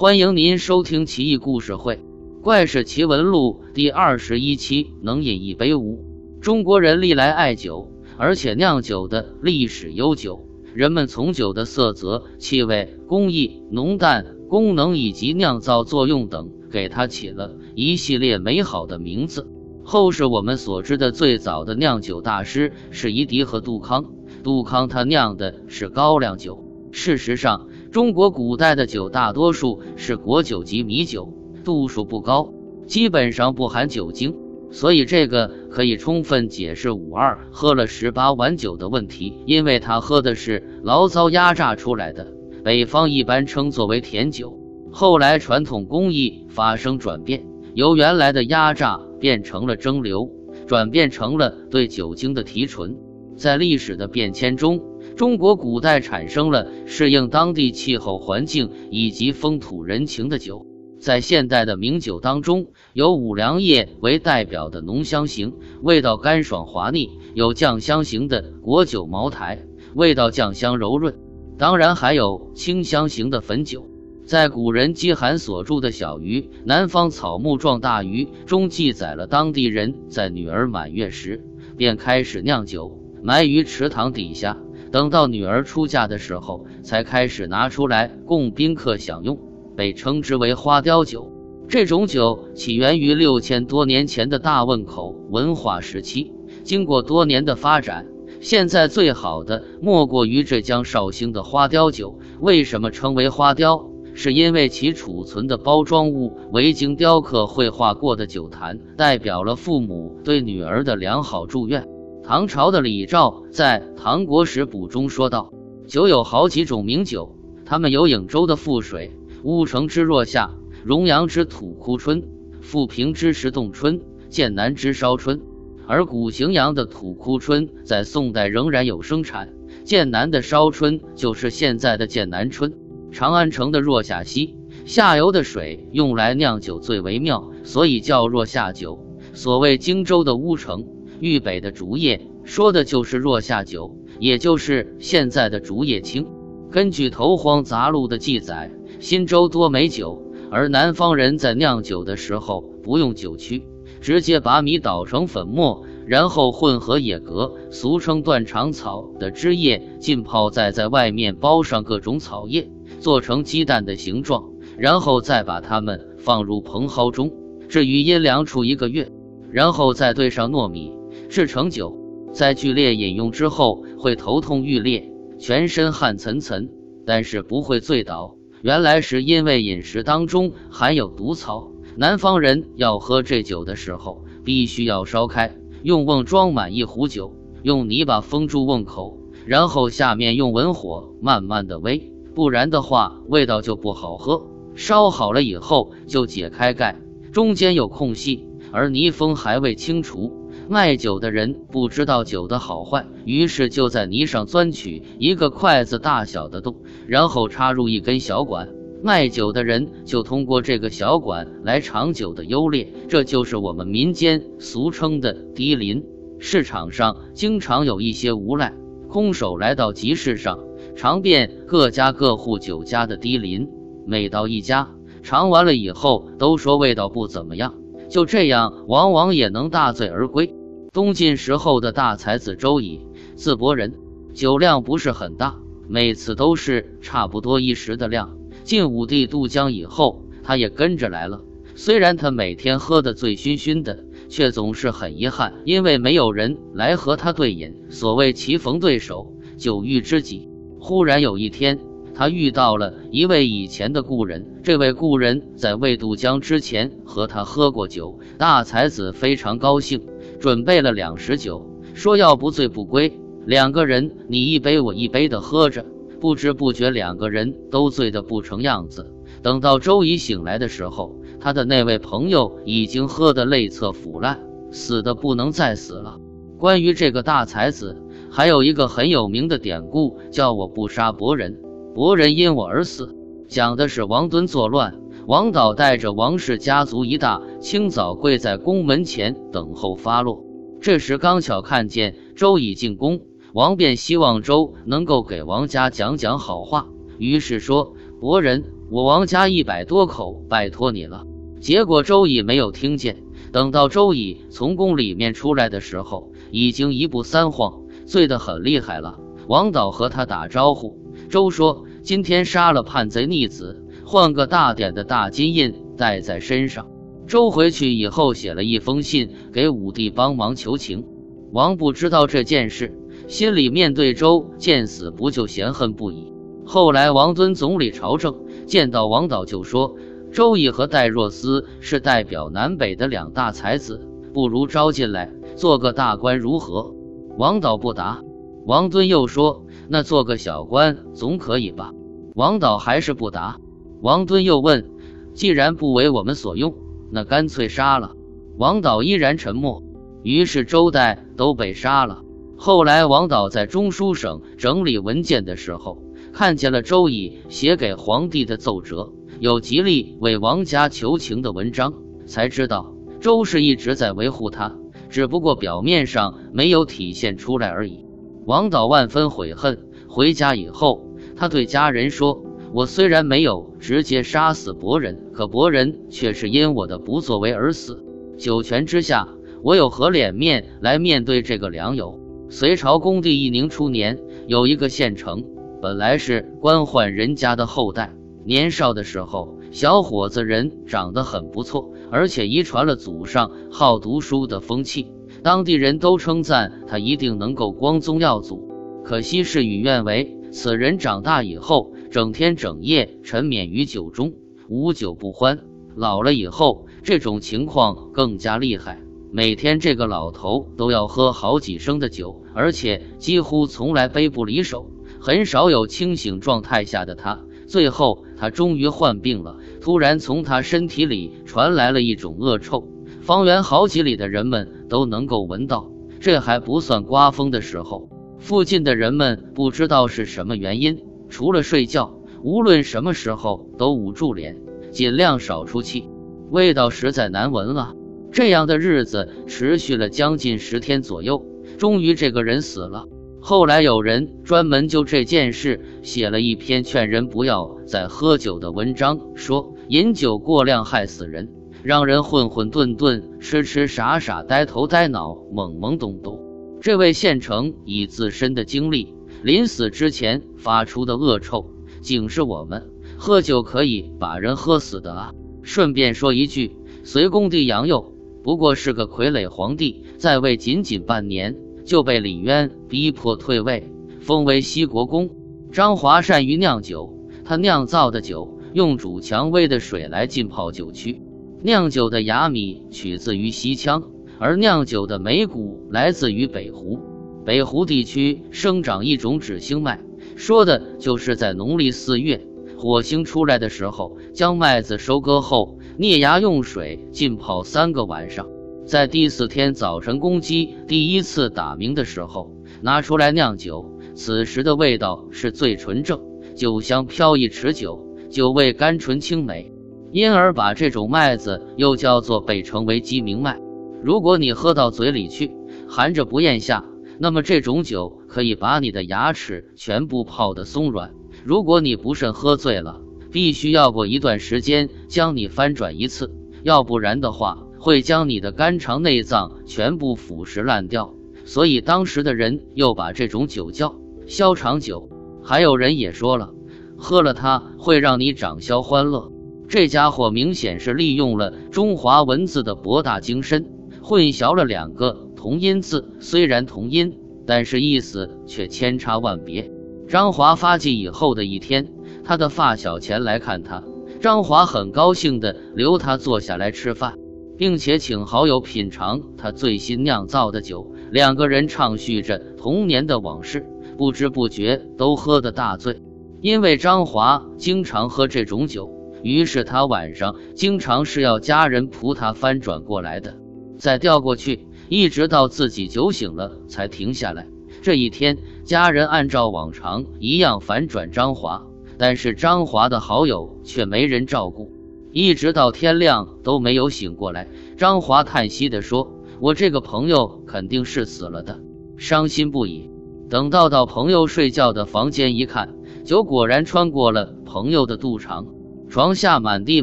欢迎您收听《奇异故事会·怪事奇闻录》第二十一期。能饮一杯无？中国人历来爱酒，而且酿酒的历史悠久。人们从酒的色泽、气味、工艺、浓淡、功能以及酿造作用等，给它起了一系列美好的名字。后世我们所知的最早的酿酒大师是夷狄和杜康。杜康他酿的是高粱酒。事实上，中国古代的酒大多数是果酒及米酒，度数不高，基本上不含酒精，所以这个可以充分解释武二喝了十八碗酒的问题，因为他喝的是醪糟压榨出来的，北方一般称作为甜酒。后来传统工艺发生转变，由原来的压榨变成了蒸馏，转变成了对酒精的提纯。在历史的变迁中。中国古代产生了适应当地气候环境以及风土人情的酒，在现代的名酒当中，有五粮液为代表的浓香型，味道干爽滑腻；有酱香型的果酒茅台，味道酱香柔润。当然还有清香型的汾酒。在古人饥寒所著的小鱼《南方草木状大鱼》中记载了当地人在女儿满月时便开始酿酒，埋于池塘底下。等到女儿出嫁的时候，才开始拿出来供宾客享用，被称之为花雕酒。这种酒起源于六千多年前的大汶口文化时期，经过多年的发展，现在最好的莫过于浙江绍兴的花雕酒。为什么称为花雕？是因为其储存的包装物为经雕刻绘画过的酒坛，代表了父母对女儿的良好祝愿。唐朝的李肇在《唐国史补》中说道：“酒有好几种名酒，他们有颍州的富水、乌城之若夏、荣阳之土窟春、富平之石洞春、剑南之烧春。而古荥阳的土窟春在宋代仍然有生产，剑南的烧春就是现在的剑南春。长安城的若夏溪下游的水用来酿酒最为妙，所以叫若夏酒。所谓荆州的乌城。”豫北的竹叶说的就是若夏酒，也就是现在的竹叶青。根据《头荒杂录》的记载，新州多美酒，而南方人在酿酒的时候不用酒曲，直接把米捣成粉末，然后混合野格（俗称断肠草）的汁液浸泡，再在外面包上各种草叶，做成鸡蛋的形状，然后再把它们放入蓬蒿中，置于阴凉处一个月，然后再兑上糯米。制成酒，在剧烈饮用之后会头痛欲裂，全身汗涔涔，但是不会醉倒。原来是因为饮食当中含有毒草。南方人要喝这酒的时候，必须要烧开，用瓮装满一壶酒，用泥巴封住瓮口，然后下面用文火慢慢的煨，不然的话味道就不好喝。烧好了以后就解开盖，中间有空隙，而泥封还未清除。卖酒的人不知道酒的好坏，于是就在泥上钻取一个筷子大小的洞，然后插入一根小管。卖酒的人就通过这个小管来尝酒的优劣，这就是我们民间俗称的低临。市场上经常有一些无赖空手来到集市上，尝遍各家各户酒家的低临。每到一家尝完了以后，都说味道不怎么样，就这样往往也能大醉而归。东晋时候的大才子周乙，字伯仁，酒量不是很大，每次都是差不多一时的量。晋武帝渡江以后，他也跟着来了。虽然他每天喝得醉醺醺的，却总是很遗憾，因为没有人来和他对饮。所谓棋逢对手，酒遇知己。忽然有一天，他遇到了一位以前的故人。这位故人在未渡江之前和他喝过酒，大才子非常高兴。准备了两食酒，说要不醉不归。两个人你一杯我一杯的喝着，不知不觉两个人都醉得不成样子。等到周乙醒来的时候，他的那位朋友已经喝得泪侧腐烂，死的不能再死了。关于这个大才子，还有一个很有名的典故，叫我不杀伯仁，伯仁因我而死。讲的是王敦作乱。王导带着王氏家族一大清早跪在宫门前等候发落。这时刚巧看见周已进宫，王便希望周能够给王家讲讲好话，于是说：“伯仁，我王家一百多口，拜托你了。”结果周乙没有听见。等到周乙从宫里面出来的时候，已经一步三晃，醉得很厉害了。王导和他打招呼，周说：“今天杀了叛贼逆子，换个大点的大金印带在身上。”周回去以后写了一封信给武帝帮忙求情。王不知道这件事，心里面对周见死不救嫌恨不已。后来王敦总理朝政，见到王导就说。周乙和戴若思是代表南北的两大才子，不如招进来做个大官如何？王导不答。王敦又说：“那做个小官总可以吧？”王导还是不答。王敦又问：“既然不为我们所用，那干脆杀了。”王导依然沉默。于是周代都被杀了。后来王导在中书省整理文件的时候，看见了周乙写给皇帝的奏折。有极力为王家求情的文章，才知道周氏一直在维护他，只不过表面上没有体现出来而已。王导万分悔恨。回家以后，他对家人说：“我虽然没有直接杀死伯仁，可伯仁却是因我的不作为而死。九泉之下，我有何脸面来面对这个良友？”隋朝恭帝义宁初年，有一个县城，本来是官宦人家的后代。年少的时候，小伙子人长得很不错，而且遗传了祖上好读书的风气。当地人都称赞他一定能够光宗耀祖。可惜事与愿违，此人长大以后，整天整夜沉湎于酒中，无酒不欢。老了以后，这种情况更加厉害。每天这个老头都要喝好几升的酒，而且几乎从来杯不离手，很少有清醒状态下的他。最后，他终于患病了。突然，从他身体里传来了一种恶臭，方圆好几里的人们都能够闻到。这还不算刮风的时候，附近的人们不知道是什么原因，除了睡觉，无论什么时候都捂住脸，尽量少出气。味道实在难闻了。这样的日子持续了将近十天左右，终于这个人死了。后来有人专门就这件事写了一篇劝人不要再喝酒的文章，说饮酒过量害死人，让人混混沌沌、痴痴傻傻、呆头呆脑、懵懵懂懂。这位县城以自身的经历，临死之前发出的恶臭，警示我们：喝酒可以把人喝死的啊！顺便说一句，隋恭帝杨佑不过是个傀儡皇帝，在位仅仅半年。就被李渊逼迫退位，封为西国公。张华善于酿酒，他酿造的酒用煮蔷薇的水来浸泡酒曲。酿酒的雅米取自于西羌，而酿酒的梅谷来自于北湖。北湖地区生长一种指星麦，说的就是在农历四月火星出来的时候，将麦子收割后，捏芽用水浸泡三个晚上。在第四天早晨，公鸡第一次打鸣的时候，拿出来酿酒。此时的味道是最纯正，酒香飘逸持久，酒味甘醇清美，因而把这种麦子又叫做被称为鸡鸣麦。如果你喝到嘴里去，含着不咽下，那么这种酒可以把你的牙齿全部泡得松软。如果你不慎喝醉了，必须要过一段时间将你翻转一次，要不然的话。会将你的肝肠内脏全部腐蚀烂掉，所以当时的人又把这种酒叫消肠酒。还有人也说了，喝了它会让你长消欢乐。这家伙明显是利用了中华文字的博大精深，混淆了两个同音字，虽然同音，但是意思却千差万别。张华发迹以后的一天，他的发小前来看他，张华很高兴地留他坐下来吃饭。并且请好友品尝他最新酿造的酒，两个人畅叙着童年的往事，不知不觉都喝得大醉。因为张华经常喝这种酒，于是他晚上经常是要家人扶他翻转过来的，再调过去，一直到自己酒醒了才停下来。这一天，家人按照往常一样反转张华，但是张华的好友却没人照顾。一直到天亮都没有醒过来，张华叹息地说：“我这个朋友肯定是死了的，伤心不已。”等到到朋友睡觉的房间一看，酒果然穿过了朋友的肚肠。床下满地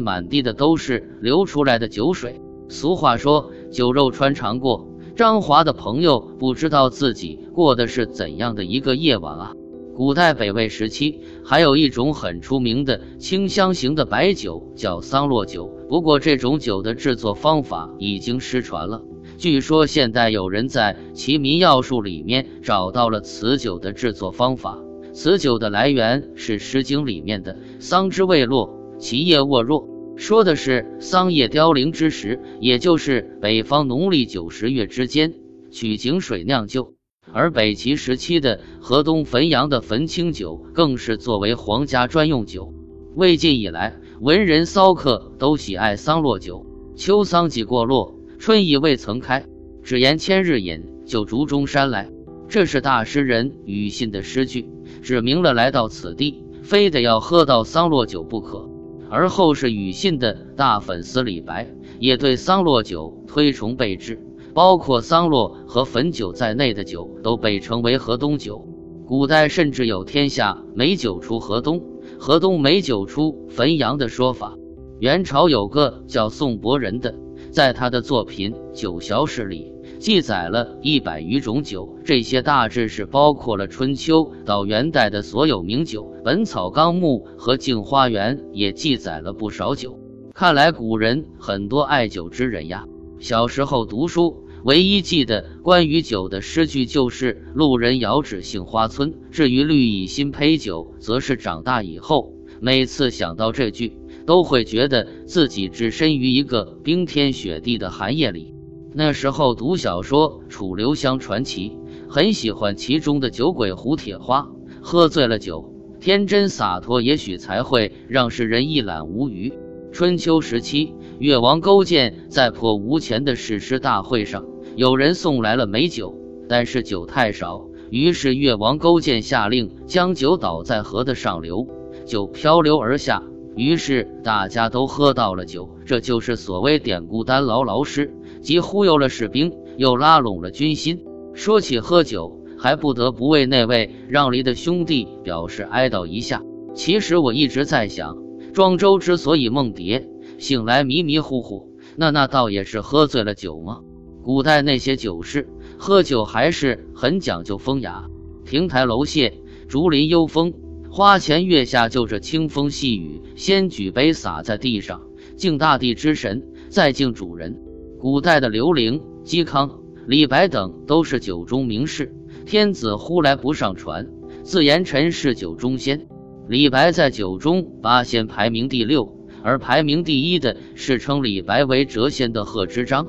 满地的都是流出来的酒水。俗话说，酒肉穿肠过。张华的朋友不知道自己过的是怎样的一个夜晚啊！古代北魏时期，还有一种很出名的清香型的白酒，叫桑洛酒。不过，这种酒的制作方法已经失传了。据说，现代有人在《齐民要术》里面找到了此酒的制作方法。此酒的来源是《诗经》里面的“桑之未落，其叶沃若”，说的是桑叶凋零之时，也就是北方农历九十月之间，取井水酿就。而北齐时期的河东汾阳的汾清酒，更是作为皇家专用酒。魏晋以来，文人骚客都喜爱桑洛酒。秋桑几过落，春意未曾开，只言千日饮，就竹中山来。这是大诗人庾信的诗句，指明了来到此地，非得要喝到桑洛酒不可。而后是庾信的大粉丝李白，也对桑洛酒推崇备至。包括桑洛和汾酒在内的酒都被称为河东酒。古代甚至有“天下美酒出河东，河东美酒出汾阳”的说法。元朝有个叫宋伯仁的，在他的作品《酒小史》里记载了一百余种酒，这些大致是包括了春秋到元代的所有名酒。《本草纲目》和《镜花缘》也记载了不少酒。看来古人很多爱酒之人呀。小时候读书。唯一记得关于酒的诗句就是“路人遥指杏花村”。至于“绿蚁新醅酒”，则是长大以后，每次想到这句，都会觉得自己置身于一个冰天雪地的寒夜里。那时候读小说《楚留香传奇》，很喜欢其中的酒鬼胡铁花。喝醉了酒，天真洒脱，也许才会让世人一览无余。春秋时期。越王勾践在破吴前的誓师大会上，有人送来了美酒，但是酒太少，于是越王勾践下令将酒倒在河的上流，酒漂流而下，于是大家都喝到了酒。这就是所谓典故“单劳劳师”，既忽悠了士兵，又拉拢了军心。说起喝酒，还不得不为那位让梨的兄弟表示哀悼一下。其实我一直在想，庄周之所以梦蝶。醒来迷迷糊糊，那那倒也是喝醉了酒吗？古代那些酒士喝酒还是很讲究风雅。亭台楼榭，竹林幽风，花前月下，就这清风细雨，先举杯洒在地上，敬大地之神，再敬主人。古代的刘伶、嵇康、李白等都是酒中名士。天子呼来不上船，自言臣是酒中仙。李白在酒中八仙排名第六。而排名第一的是称李白为谪仙的贺知章。